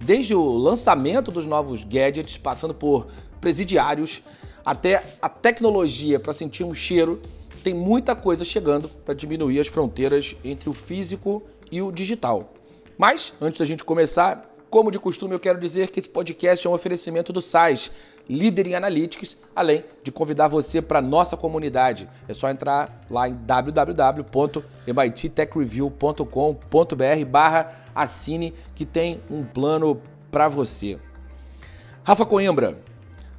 Desde o lançamento dos novos gadgets, passando por presidiários, até a tecnologia para sentir um cheiro, tem muita coisa chegando para diminuir as fronteiras entre o físico e o digital. Mas, antes da gente começar, como de costume, eu quero dizer que esse podcast é um oferecimento do SAIS, líder em analytics, além de convidar você para nossa comunidade. É só entrar lá em www.mittechreview.com.br barra assine que tem um plano para você. Rafa Coimbra,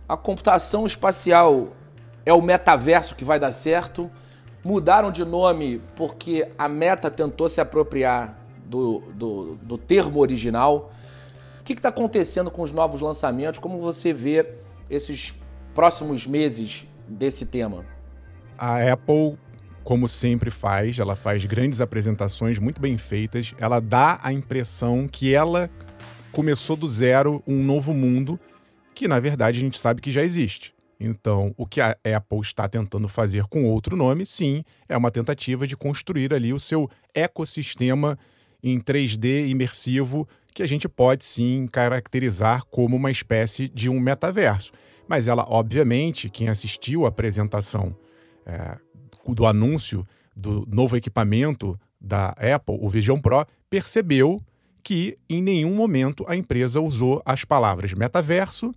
a computação espacial é o metaverso que vai dar certo? Mudaram de nome porque a Meta tentou se apropriar do, do, do termo original que está acontecendo com os novos lançamentos? Como você vê esses próximos meses desse tema? A Apple, como sempre faz, ela faz grandes apresentações muito bem feitas. Ela dá a impressão que ela começou do zero um novo mundo que, na verdade, a gente sabe que já existe. Então, o que a Apple está tentando fazer com outro nome, sim, é uma tentativa de construir ali o seu ecossistema em 3D imersivo que a gente pode sim caracterizar como uma espécie de um metaverso. Mas ela, obviamente, quem assistiu à apresentação é, do anúncio do novo equipamento da Apple, o Vision Pro, percebeu que em nenhum momento a empresa usou as palavras metaverso,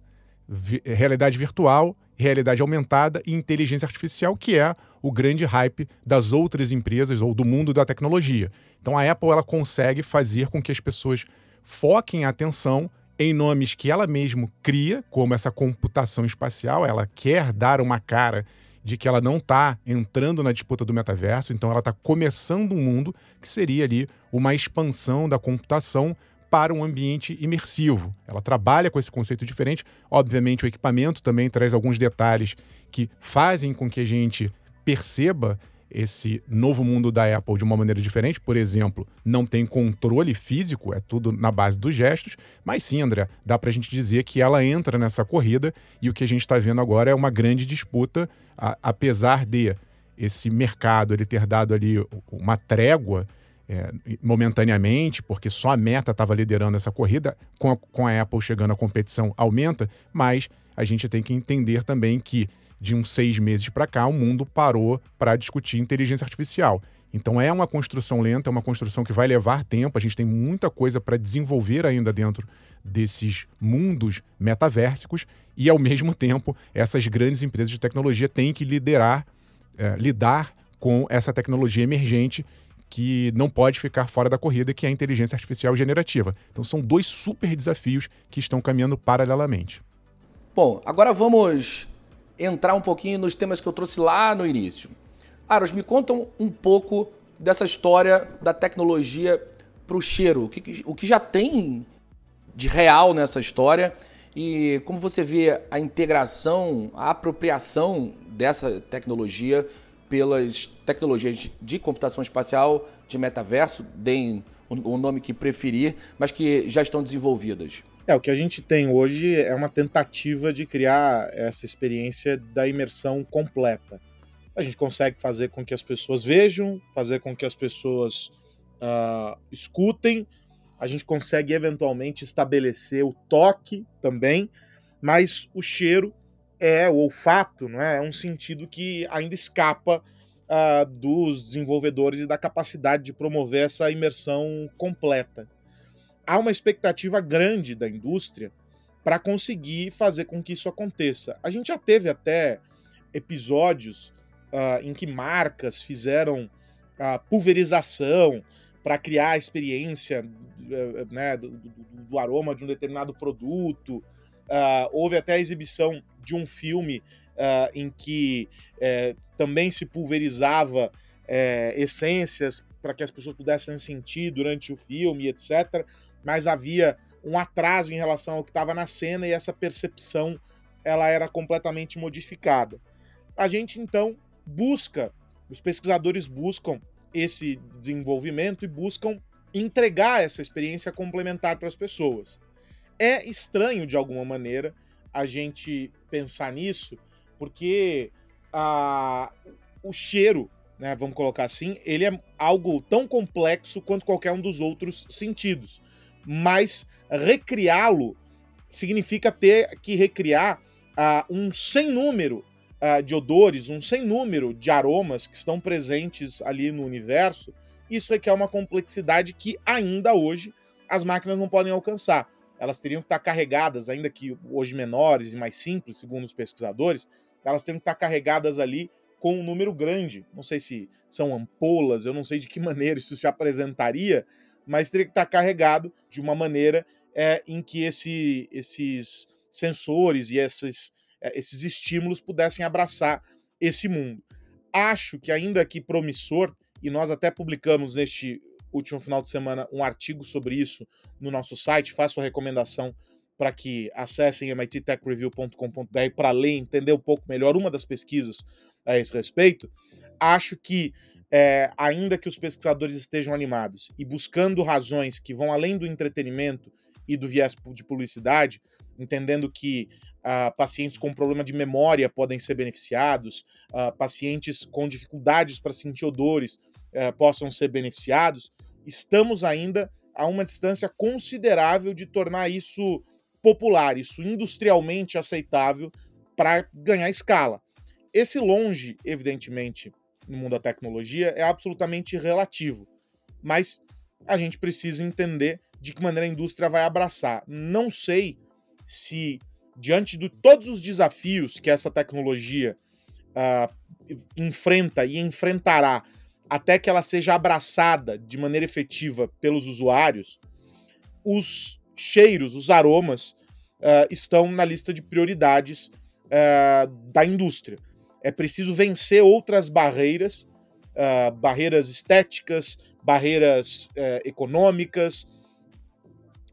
vi realidade virtual, realidade aumentada e inteligência artificial, que é o grande hype das outras empresas ou do mundo da tecnologia. Então a Apple ela consegue fazer com que as pessoas foquem a atenção em nomes que ela mesma cria, como essa computação espacial, ela quer dar uma cara de que ela não está entrando na disputa do metaverso, então ela está começando um mundo que seria ali uma expansão da computação para um ambiente imersivo. Ela trabalha com esse conceito diferente. Obviamente, o equipamento também traz alguns detalhes que fazem com que a gente perceba esse novo mundo da Apple de uma maneira diferente. Por exemplo, não tem controle físico, é tudo na base dos gestos. Mas sim, André, dá para a gente dizer que ela entra nessa corrida e o que a gente está vendo agora é uma grande disputa, a, apesar de esse mercado ele ter dado ali uma trégua é, momentaneamente, porque só a Meta estava liderando essa corrida, com a, com a Apple chegando a competição aumenta, mas a gente tem que entender também que de uns seis meses para cá, o mundo parou para discutir inteligência artificial. Então é uma construção lenta, é uma construção que vai levar tempo. A gente tem muita coisa para desenvolver ainda dentro desses mundos metaversicos e, ao mesmo tempo, essas grandes empresas de tecnologia têm que liderar, é, lidar com essa tecnologia emergente que não pode ficar fora da corrida, que é a inteligência artificial generativa. Então são dois super desafios que estão caminhando paralelamente. Bom, agora vamos entrar um pouquinho nos temas que eu trouxe lá no início. Aros, me contam um pouco dessa história da tecnologia para o cheiro. O que, já tem de real nessa história e como você vê a integração, a apropriação dessa tecnologia pelas tecnologias de computação espacial, de metaverso, deem o nome que preferir, mas que já estão desenvolvidas. É, o que a gente tem hoje é uma tentativa de criar essa experiência da imersão completa. A gente consegue fazer com que as pessoas vejam, fazer com que as pessoas uh, escutem, a gente consegue eventualmente estabelecer o toque também, mas o cheiro é o olfato, não é? É um sentido que ainda escapa uh, dos desenvolvedores e da capacidade de promover essa imersão completa há uma expectativa grande da indústria para conseguir fazer com que isso aconteça. A gente já teve até episódios uh, em que marcas fizeram a pulverização para criar a experiência uh, né, do, do, do, aroma de um determinado produto. Uh, houve até a exibição de um filme em que eh, também se pulverizava eh, essências para que as pessoas pudessem sentir durante o filme, etc mas havia um atraso em relação ao que estava na cena e essa percepção ela era completamente modificada. A gente então busca, os pesquisadores buscam esse desenvolvimento e buscam entregar essa experiência complementar para as pessoas. É estranho de alguma maneira a gente pensar nisso, porque a, o cheiro, né, vamos colocar assim, ele é algo tão complexo quanto qualquer um dos outros sentidos. Mas recriá-lo significa ter que recriar uh, um sem número uh, de odores, um sem número de aromas que estão presentes ali no universo. Isso requer uma complexidade que ainda hoje as máquinas não podem alcançar. Elas teriam que estar carregadas, ainda que hoje menores e mais simples, segundo os pesquisadores, elas teriam que estar carregadas ali com um número grande. Não sei se são ampolas, eu não sei de que maneira isso se apresentaria, mas teria que estar carregado de uma maneira é, em que esse, esses sensores e esses, é, esses estímulos pudessem abraçar esse mundo. Acho que, ainda que promissor, e nós até publicamos neste último final de semana um artigo sobre isso no nosso site, faço a recomendação para que acessem mittechreview.com.br para ler, entender um pouco melhor uma das pesquisas a esse respeito. Acho que é, ainda que os pesquisadores estejam animados e buscando razões que vão além do entretenimento e do viés de publicidade, entendendo que uh, pacientes com problema de memória podem ser beneficiados, uh, pacientes com dificuldades para sentir odores uh, possam ser beneficiados, estamos ainda a uma distância considerável de tornar isso popular, isso industrialmente aceitável para ganhar escala. Esse longe, evidentemente, no mundo da tecnologia é absolutamente relativo. Mas a gente precisa entender de que maneira a indústria vai abraçar. Não sei se, diante de todos os desafios que essa tecnologia uh, enfrenta e enfrentará até que ela seja abraçada de maneira efetiva pelos usuários, os cheiros, os aromas uh, estão na lista de prioridades uh, da indústria é preciso vencer outras barreiras, uh, barreiras estéticas, barreiras uh, econômicas,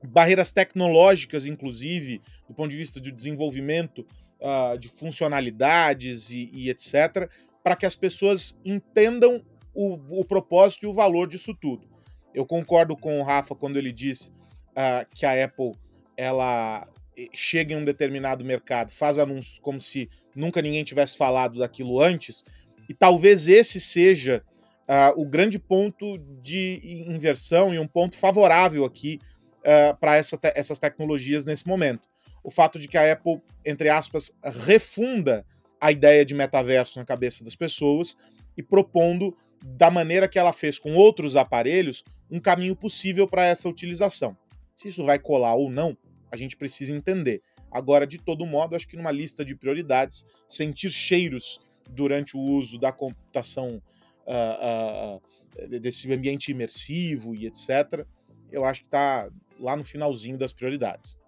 barreiras tecnológicas, inclusive, do ponto de vista de desenvolvimento de funcionalidades e, e etc., para que as pessoas entendam o, o, propósito e o valor disso tudo. Eu concordo com o Rafa quando ele diz ah, que a Apple ela chega em um determinado mercado, faz anúncios como se nunca ninguém tivesse falado daquilo antes, e talvez esse seja uh, o grande ponto de inversão e um ponto favorável aqui uh, para essa te essas tecnologias nesse momento. O fato de que a Apple, entre aspas, refunda a ideia de metaverso na cabeça das pessoas e propondo, da maneira que ela fez com outros aparelhos, um caminho possível para essa utilização. Se isso vai colar ou não, a gente precisa entender. Agora, de todo modo, acho que numa lista de prioridades, sentir cheiros durante o uso da computação uh, uh, desse ambiente imersivo e etc., eu acho que está lá no finalzinho das prioridades.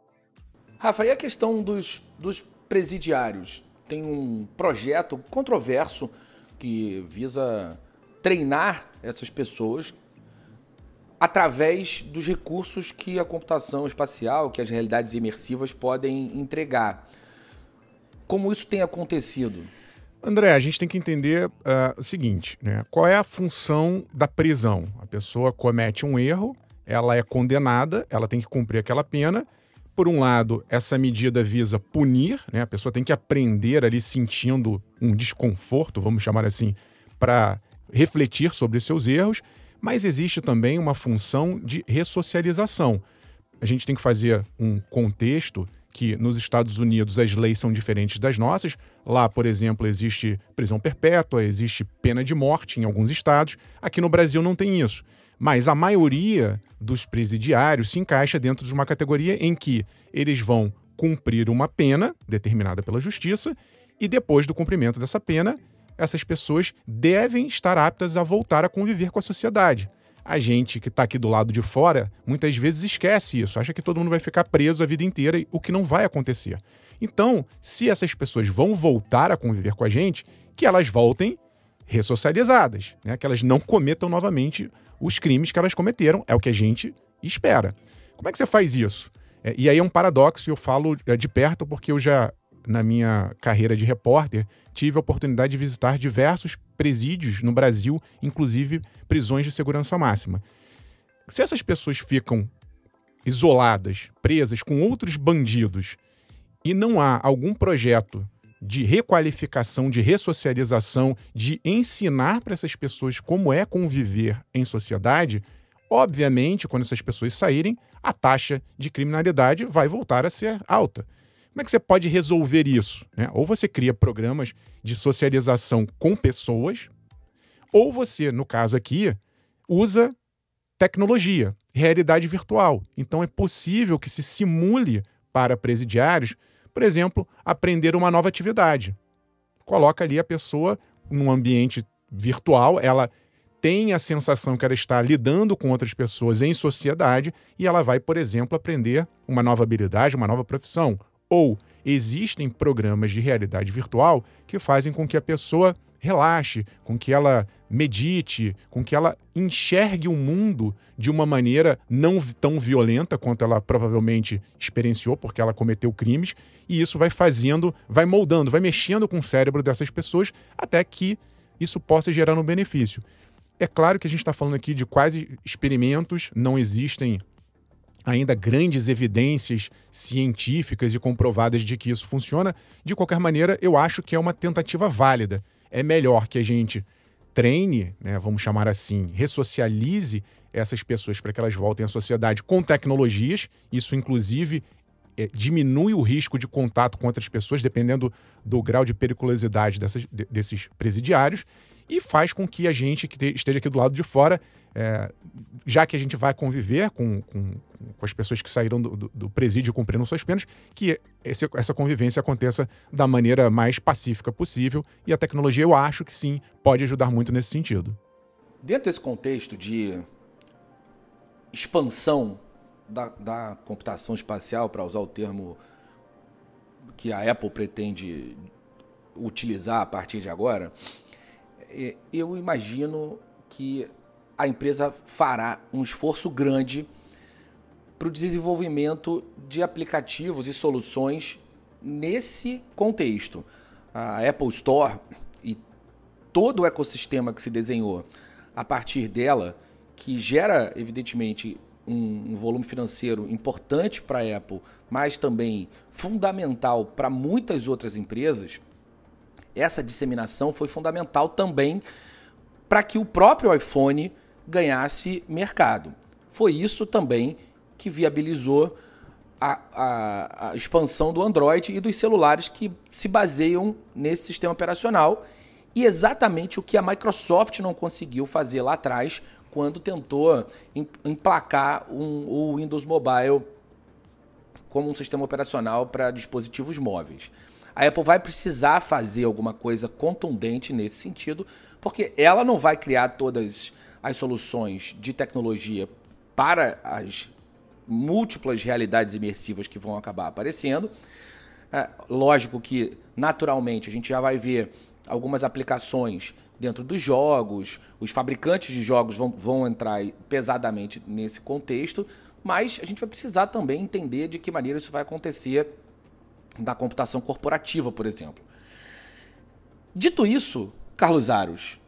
Rafa, e a questão dos, dos presidiários? Tem um projeto controverso que visa treinar essas pessoas através dos recursos que a computação espacial, que as realidades imersivas podem entregar. Como isso tem acontecido? André, a gente tem que entender uh, o seguinte: né? qual é a função da prisão? A pessoa comete um erro, ela é condenada, ela tem que cumprir aquela pena. Por um lado, essa medida visa punir, né? a pessoa tem que aprender ali sentindo um desconforto, vamos chamar assim, para refletir sobre seus erros. Mas existe também uma função de ressocialização. A gente tem que fazer um contexto que nos Estados Unidos as leis são diferentes das nossas. Lá, por exemplo, existe prisão perpétua, existe pena de morte em alguns estados. Aqui no Brasil não tem isso. Mas a maioria dos presidiários se encaixa dentro de uma categoria em que eles vão cumprir uma pena determinada pela justiça e depois do cumprimento dessa pena, essas pessoas devem estar aptas a voltar a conviver com a sociedade. A gente que está aqui do lado de fora muitas vezes esquece isso, acha que todo mundo vai ficar preso a vida inteira, o que não vai acontecer. Então, se essas pessoas vão voltar a conviver com a gente, que elas voltem ressocializadas, né? que elas não cometam novamente os crimes que elas cometeram, é o que a gente espera. Como é que você faz isso? É, e aí é um paradoxo, eu falo é, de perto porque eu já, na minha carreira de repórter, tive a oportunidade de visitar diversos presídios no Brasil, inclusive prisões de segurança máxima. Se essas pessoas ficam isoladas, presas com outros bandidos, e não há algum projeto de requalificação, de ressocialização, de ensinar para essas pessoas como é conviver em sociedade, obviamente, quando essas pessoas saírem, a taxa de criminalidade vai voltar a ser alta. Como é que você pode resolver isso? Né? Ou você cria programas de socialização com pessoas, ou você, no caso aqui, usa tecnologia, realidade virtual. Então é possível que se simule para presidiários, por exemplo, aprender uma nova atividade. Coloca ali a pessoa num ambiente virtual, ela tem a sensação que ela está lidando com outras pessoas em sociedade e ela vai, por exemplo, aprender uma nova habilidade, uma nova profissão. Ou existem programas de realidade virtual que fazem com que a pessoa relaxe, com que ela medite, com que ela enxergue o mundo de uma maneira não tão violenta quanto ela provavelmente experienciou, porque ela cometeu crimes, e isso vai fazendo, vai moldando, vai mexendo com o cérebro dessas pessoas até que isso possa gerar um benefício. É claro que a gente está falando aqui de quase experimentos, não existem ainda grandes evidências científicas e comprovadas de que isso funciona. De qualquer maneira, eu acho que é uma tentativa válida é melhor que a gente treine, né, vamos chamar assim, ressocialize essas pessoas para que elas voltem à sociedade com tecnologias. Isso, inclusive, é, diminui o risco de contato com outras pessoas, dependendo do grau de periculosidade dessas, de, desses presidiários, e faz com que a gente que te, esteja aqui do lado de fora é, já que a gente vai conviver com, com, com as pessoas que saíram do, do, do, presídio cumprindo suas penas, que esse, essa convivência aconteça da maneira mais pacífica possível. E a tecnologia, eu acho que sim, pode ajudar muito nesse sentido. Dentro desse contexto de expansão da, da computação espacial, para usar o termo que a Apple pretende utilizar a partir de agora, é, eu imagino que a empresa fará um esforço grande para o desenvolvimento de aplicativos e soluções nesse contexto. A Apple Store e todo o ecossistema que se desenhou a partir dela, que gera, evidentemente, um, um volume financeiro importante para a Apple, mas também fundamental para muitas outras empresas, essa disseminação foi fundamental também para que o próprio iPhone ganhasse mercado. Foi isso também que viabilizou a, a, a, expansão do Android e dos celulares que se baseiam nesse sistema operacional. E exatamente o que a Microsoft não conseguiu fazer lá atrás, quando tentou emplacar um, o Windows Mobile como um sistema operacional para dispositivos móveis. A Apple vai precisar fazer alguma coisa contundente nesse sentido, porque ela não vai criar todas as soluções de tecnologia para as múltiplas realidades imersivas que vão acabar aparecendo. É, lógico que, naturalmente, a gente já vai ver algumas aplicações dentro dos jogos, os fabricantes de jogos vão, vão entrar pesadamente nesse contexto, mas a gente vai precisar também entender de que maneira isso vai acontecer na computação corporativa, por exemplo. Dito isso, Carlos Aros,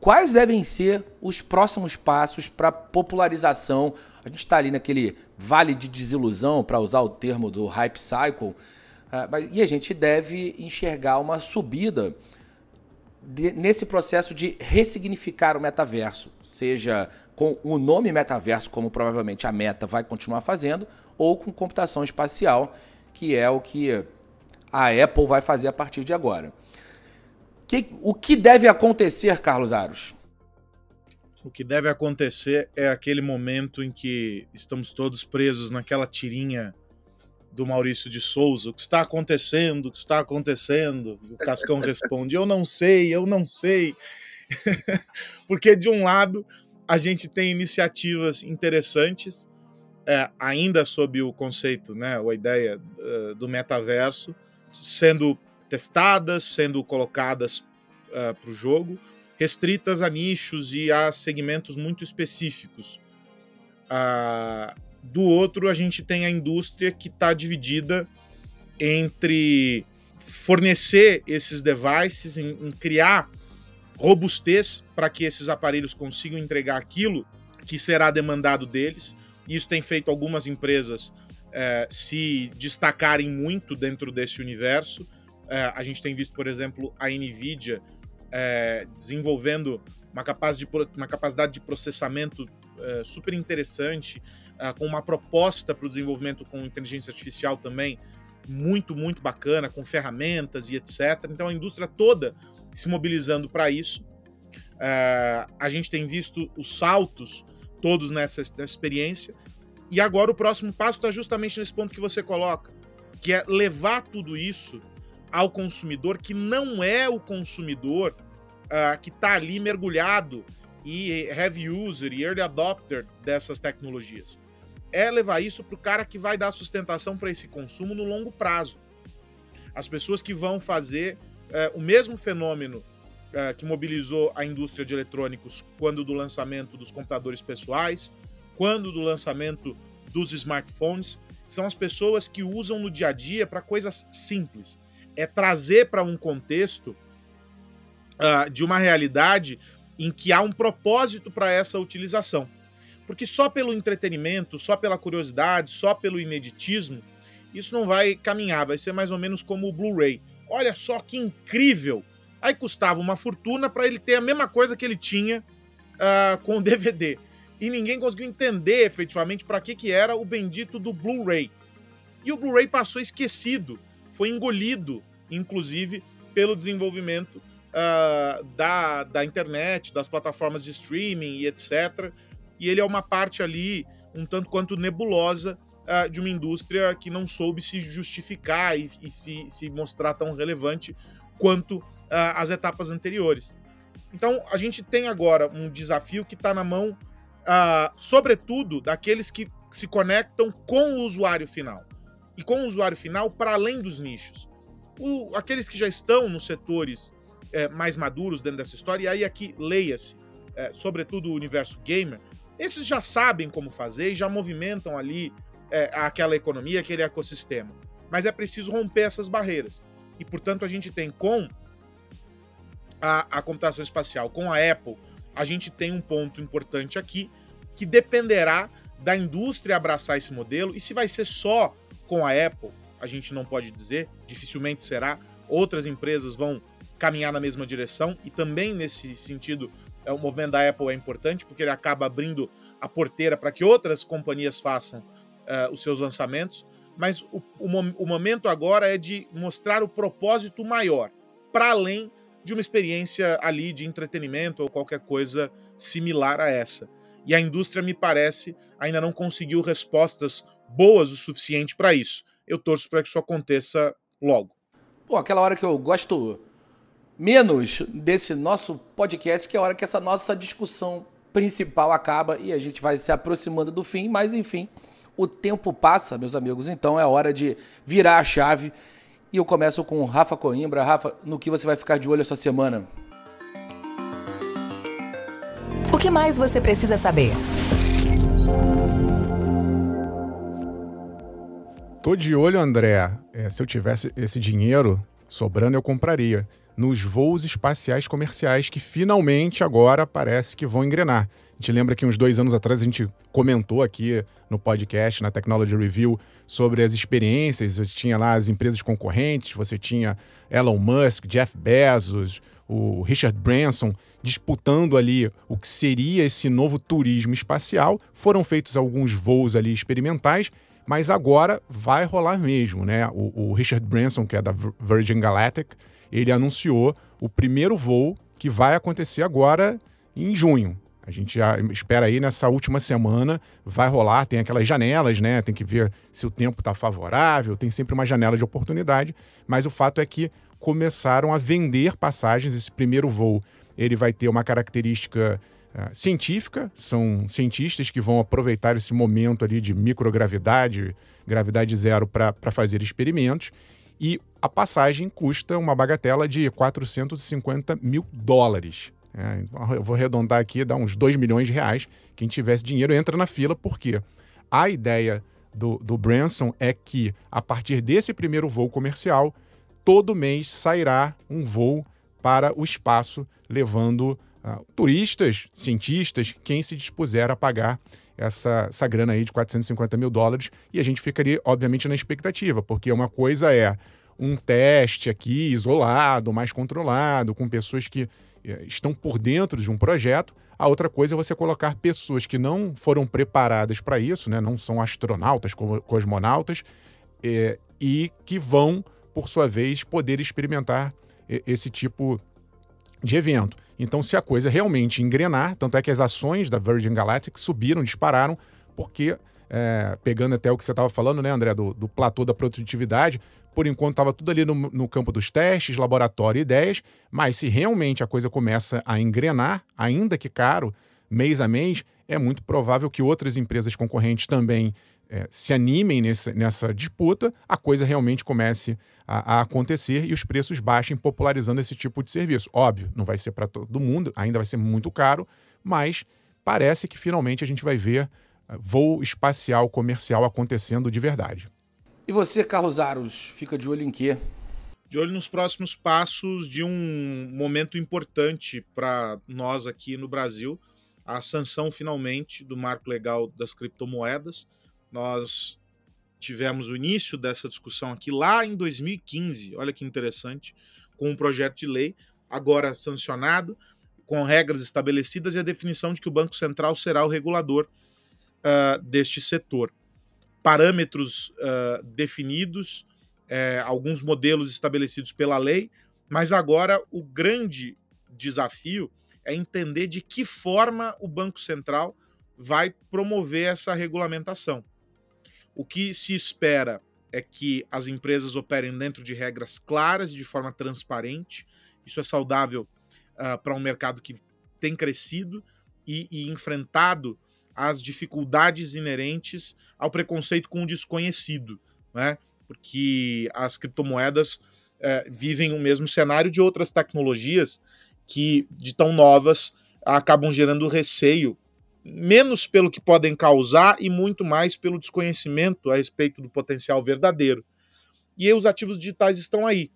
Quais devem ser os próximos passos para popularização? A gente está ali naquele vale de desilusão, para usar o termo do hype cycle, uh, e a gente deve enxergar uma subida nesse processo de ressignificar o metaverso, seja com o nome metaverso, como provavelmente a Meta vai continuar fazendo, ou com computação espacial, que é o que a Apple vai fazer a partir de agora. Que, o que deve acontecer, Carlos Aros? O que deve acontecer é aquele momento em que estamos todos presos naquela tirinha do Maurício de Souza. O que está acontecendo? O que está acontecendo? E o Cascão responde: Eu não sei, eu não sei. Porque, de um lado, a gente tem iniciativas interessantes, é, ainda sob o conceito, né, a ideia uh, do metaverso, sendo testadas, sendo colocadas uh, eh, para o jogo, restritas a nichos e a segmentos muito específicos. Uh, Do outro, a gente tem a indústria que está dividida entre fornecer esses devices, em, em criar robustez para que esses aparelhos consigam entregar aquilo que será demandado deles. Isso tem feito algumas empresas é, se destacarem muito dentro desse universo. É, a gente tem visto, por exemplo, a Nvidia é, desenvolvendo uma, de, uma, capacidade de processamento é, super interessante, é, com uma proposta para o desenvolvimento com inteligência artificial também muito, muito bacana, com ferramentas e etc. Então a indústria toda se mobilizando para isso. É, a gente tem visto os saltos todos nessa, nessa experiência. E agora o próximo passo está justamente nesse ponto que você coloca, que é levar tudo isso ao consumidor que não é o consumidor uh, que está ali mergulhado e heavy user e early adopter dessas tecnologias. É levar isso para o cara que vai dar sustentação para esse consumo no longo prazo. As pessoas que vão fazer uh, o mesmo fenômeno uh, que mobilizou a indústria de eletrônicos quando do lançamento dos computadores pessoais, quando do lançamento dos smartphones, são as pessoas que usam no dia a dia para coisas simples. É trazer para um contexto uh, de uma realidade em que há um propósito para essa utilização. Porque só pelo entretenimento, só pela curiosidade, só pelo ineditismo, isso não vai caminhar, vai ser mais ou menos como o Blu-ray. Olha só que incrível! Aí custava uma fortuna para ele ter a mesma coisa que ele tinha uh, com o DVD e ninguém conseguiu entender efetivamente para que, que era o bendito do Blu-ray. E o Blu-ray passou esquecido, foi engolido, inclusive, pelo desenvolvimento uh, da, da internet, das plataformas de streaming e etc. E ele é uma parte ali um tanto quanto nebulosa uh, de uma indústria que não soube se justificar e, e se, se mostrar tão relevante quanto uh, as etapas anteriores. Então, a gente tem agora um desafio que está na mão uh, sobretudo daqueles que se conectam com o usuário final. E com o usuário final para além dos nichos. O, aqueles que já estão nos setores é, mais maduros dentro dessa história, e aí aqui leia-se, é, sobretudo o universo gamer, esses já sabem como fazer e já movimentam ali é, aquela economia, aquele ecossistema. Mas é preciso romper essas barreiras. E, portanto, a gente tem com a, a computação espacial, com a Apple, a gente tem um ponto importante aqui que dependerá da indústria abraçar esse modelo e se vai ser só com a Apple, a gente não pode dizer, dificilmente será. Outras empresas vão caminhar na mesma direção e também nesse sentido é, o movimento da Apple é importante porque ele acaba abrindo a porteira para que outras companhias façam uh, os seus lançamentos. Mas o, o, o momento agora é de mostrar o propósito maior, para além de uma experiência ali de entretenimento ou qualquer coisa similar a essa. E a indústria, me parece, ainda não conseguiu respostas boas o suficiente para isso. Eu torço para que isso aconteça logo. Pô, aquela hora que eu gosto menos desse nosso podcast, que é a hora que essa nossa discussão principal acaba e a gente vai se aproximando do fim, mas enfim, o tempo passa, meus amigos, então é hora de virar a chave e eu começo com o Rafa Coimbra. Rafa, no que você vai ficar de olho essa semana? O que mais você precisa saber? Tô de olho, André. É, se eu tivesse esse dinheiro sobrando, eu compraria. Nos voos espaciais comerciais que finalmente agora parece que vão engrenar. A gente lembra que uns dois anos atrás a gente comentou aqui no podcast, na Technology Review, sobre as experiências. Você tinha lá as empresas concorrentes, você tinha Elon Musk, Jeff Bezos, o Richard Branson disputando ali o que seria esse novo turismo espacial. Foram feitos alguns voos ali experimentais, mas agora vai rolar mesmo, né? O, o Richard Branson, que é da Virgin Galactic, ele anunciou o primeiro voo que vai acontecer agora em junho. A gente já espera aí nessa última semana, vai rolar, tem aquelas janelas, né? Tem que ver se o tempo está favorável, tem sempre uma janela de oportunidade, mas o fato é que começaram a vender passagens. Esse primeiro voo, ele vai ter uma característica uh, científica, são cientistas que vão aproveitar esse momento ali de microgravidade, gravidade zero para fazer experimentos, e a passagem custa uma bagatela de 450 mil dólares. É, eu vou arredondar aqui, dá uns 2 milhões de reais. Quem tivesse dinheiro entra na fila, porque a ideia do, do Branson é que, a partir desse primeiro voo comercial, todo mês sairá um voo para o espaço, levando uh, turistas, cientistas, quem se dispuser a pagar essa, essa grana aí de 450 mil dólares. E a gente ficaria, obviamente, na expectativa, porque uma coisa é um teste aqui isolado, mais controlado, com pessoas que eh, estão por dentro de um projeto. A outra coisa é você colocar pessoas que não foram preparadas para isso, né? não são astronautas, cosmonautas, é, e que vão, por sua vez, poder experimentar esse tipo de evento. Então, se a coisa realmente engrenar, tanto é que as ações da Virgin Galactic subiram, dispararam, porque, é, pegando até o que você estava falando, né, André, do, do platô da produtividade, por enquanto estava tudo ali no, no, campo dos testes, laboratório e ideias, mas se realmente a coisa começa a engrenar, ainda que caro, mês a mês, é muito provável que outras empresas concorrentes também é, se animem nessa, nessa disputa, a coisa realmente comece a, a, acontecer e os preços baixem, popularizando esse tipo de serviço. Óbvio, não vai ser para todo mundo, ainda vai ser muito caro, mas parece que finalmente a gente vai ver é, voo espacial comercial acontecendo de verdade. E você, Carlos Aros, fica de olho em quê? De olho nos próximos passos de um momento importante para nós aqui no Brasil, a sanção finalmente do marco legal das criptomoedas. Nós tivemos o início dessa discussão aqui lá em 2015, olha que interessante, com um projeto de lei agora sancionado, com regras estabelecidas e a definição de que o Banco Central será o regulador uh, deste setor parâmetros uh, definidos, é, alguns modelos estabelecidos pela lei, mas agora o grande desafio é entender de que forma o Banco Central vai promover essa regulamentação. O que se espera é que as empresas operem dentro de regras claras, de forma transparente. Isso é saudável uh, para um mercado que tem crescido e, e enfrentado as dificuldades inerentes ao preconceito com o desconhecido, né? Porque as criptomoedas é, vivem o mesmo cenário de outras tecnologias que, de tão novas, acabam gerando receio, menos pelo que podem causar e muito mais pelo desconhecimento a respeito do potencial verdadeiro. E os ativos digitais estão aí.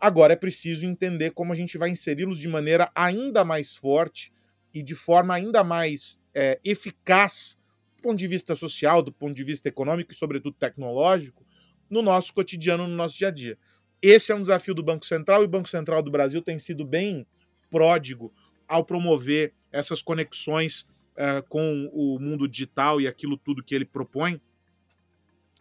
Agora é preciso entender como a gente vai inseri-los de maneira ainda mais forte e de forma ainda mais é, eficaz do ponto de vista social, do ponto de vista econômico e, sobretudo, tecnológico, no nosso cotidiano, no nosso dia a dia. Esse é um desafio do Banco Central e o Banco Central do Brasil tem sido bem pródigo ao promover essas conexões é, com o mundo digital e aquilo tudo que ele propõe.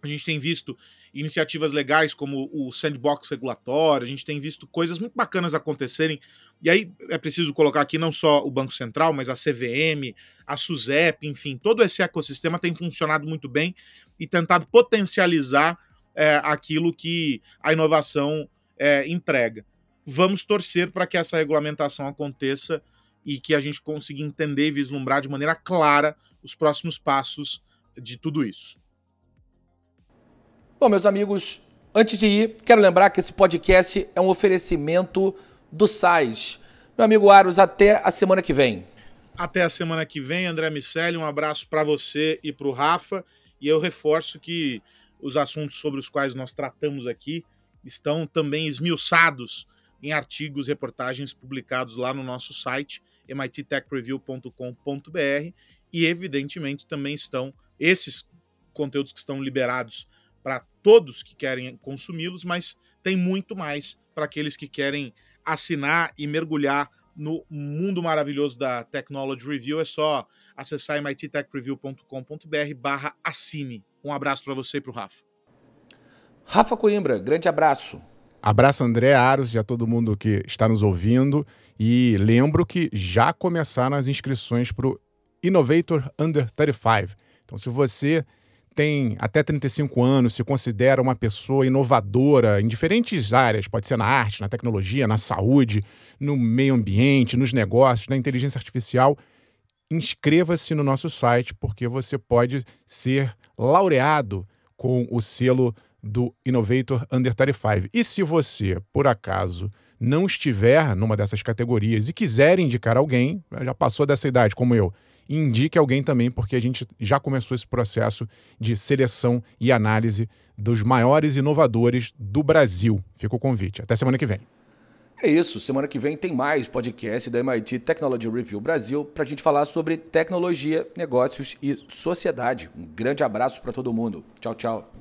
A gente tem visto iniciativas legais como o sandbox regulatório, a gente tem visto coisas muito bacanas acontecerem. E aí é preciso colocar aqui não só o Banco Central, mas a CVM, a SUSEP, enfim, todo esse ecossistema tem funcionado muito bem e tentado potencializar é, aquilo que a inovação é, entrega. Vamos torcer para que essa regulamentação aconteça e que a gente consiga entender e vislumbrar de maneira clara os próximos passos de tudo isso. Bom, meus amigos, antes de ir, quero lembrar que esse podcast é um oferecimento do SAIS. Meu amigo Aros, até a semana que vem. Até a semana que vem, André Miceli. Um abraço para você e para o Rafa. E eu reforço que os assuntos sobre os quais nós tratamos aqui estão também esmiuçados em artigos, reportagens publicados lá no nosso site, mittechreview.com.br, e evidentemente também estão esses conteúdos que estão liberados para todos que querem consumi-los, mas tem muito mais para aqueles que querem assinar e mergulhar no mundo maravilhoso da Technology Review. É só acessar mittechreview.com.br barra assine. Um abraço para você e para o Rafa. Rafa Coimbra, grande abraço. Abraço André Aros e a todo mundo que está nos ouvindo. E lembro que já começaram as inscrições para o Innovator Under 35. Então, se você tem até 35 anos, se considera uma pessoa inovadora em diferentes áreas, pode ser na arte, na tecnologia, na saúde, no meio ambiente, nos negócios, na inteligência artificial, inscreva-se no nosso site porque você pode ser laureado com o selo do Innovator Under 35. E se você, por acaso, não estiver numa dessas categorias e quiser indicar alguém, já passou dessa idade como eu, indique alguém também, porque a gente já começou esse processo de seleção e análise dos maiores inovadores do Brasil. Fica o convite. Até semana que vem. É isso. Semana que vem tem mais podcast da MIT Technology Review Brasil para a gente falar sobre tecnologia, negócios e sociedade. Um grande abraço para todo mundo. Tchau, tchau.